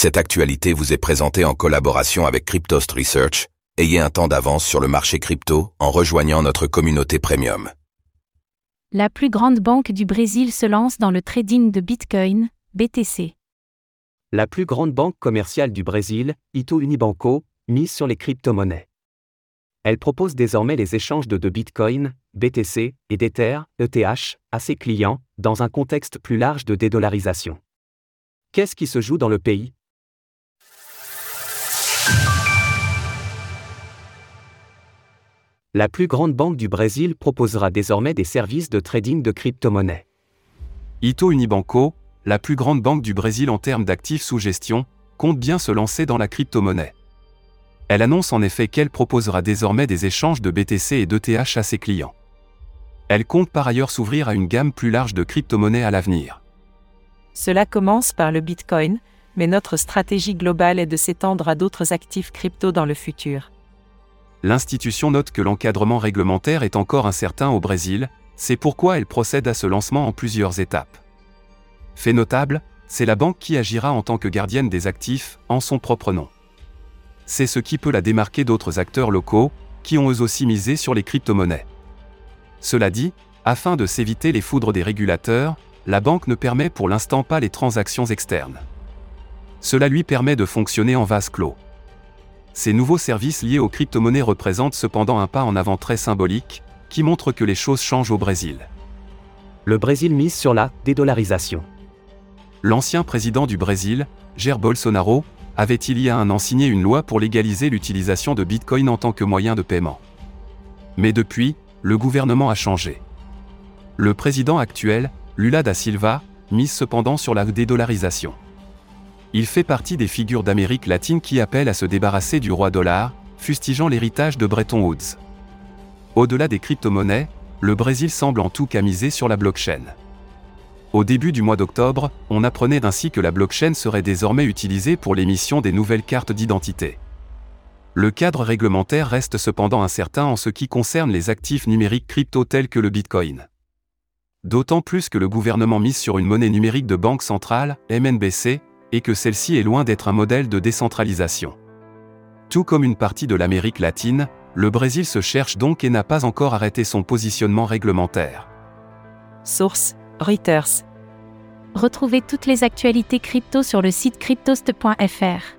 Cette actualité vous est présentée en collaboration avec Cryptost Research. Ayez un temps d'avance sur le marché crypto en rejoignant notre communauté premium. La plus grande banque du Brésil se lance dans le trading de Bitcoin, BTC. La plus grande banque commerciale du Brésil, Ito Unibanco, mise sur les crypto-monnaies. Elle propose désormais les échanges de, de Bitcoin, BTC et d'Ether, ETH, à ses clients, dans un contexte plus large de dédollarisation. Qu'est-ce qui se joue dans le pays? La plus grande banque du Brésil proposera désormais des services de trading de crypto-monnaies. Ito Unibanco, la plus grande banque du Brésil en termes d'actifs sous gestion, compte bien se lancer dans la crypto-monnaie. Elle annonce en effet qu'elle proposera désormais des échanges de BTC et d'ETH à ses clients. Elle compte par ailleurs s'ouvrir à une gamme plus large de crypto-monnaies à l'avenir. Cela commence par le Bitcoin, mais notre stratégie globale est de s'étendre à d'autres actifs crypto dans le futur. L'institution note que l'encadrement réglementaire est encore incertain au Brésil, c'est pourquoi elle procède à ce lancement en plusieurs étapes. Fait notable, c'est la banque qui agira en tant que gardienne des actifs, en son propre nom. C'est ce qui peut la démarquer d'autres acteurs locaux, qui ont eux aussi misé sur les crypto-monnaies. Cela dit, afin de s'éviter les foudres des régulateurs, la banque ne permet pour l'instant pas les transactions externes. Cela lui permet de fonctionner en vase clos. Ces nouveaux services liés aux crypto-monnaies représentent cependant un pas en avant très symbolique, qui montre que les choses changent au Brésil. Le Brésil mise sur la dédollarisation. L'ancien président du Brésil, Jair Bolsonaro, avait il y a un an signé une loi pour légaliser l'utilisation de Bitcoin en tant que moyen de paiement. Mais depuis, le gouvernement a changé. Le président actuel, Lula da Silva, mise cependant sur la dédollarisation. Il fait partie des figures d'Amérique latine qui appellent à se débarrasser du roi dollar, fustigeant l'héritage de Bretton Woods. Au-delà des crypto-monnaies, le Brésil semble en tout cas miser sur la blockchain. Au début du mois d'octobre, on apprenait ainsi que la blockchain serait désormais utilisée pour l'émission des nouvelles cartes d'identité. Le cadre réglementaire reste cependant incertain en ce qui concerne les actifs numériques crypto tels que le Bitcoin. D'autant plus que le gouvernement mise sur une monnaie numérique de banque centrale, MNBC, et que celle-ci est loin d'être un modèle de décentralisation. Tout comme une partie de l'Amérique latine, le Brésil se cherche donc et n'a pas encore arrêté son positionnement réglementaire. Source Reuters. Retrouvez toutes les actualités crypto sur le site cryptost.fr.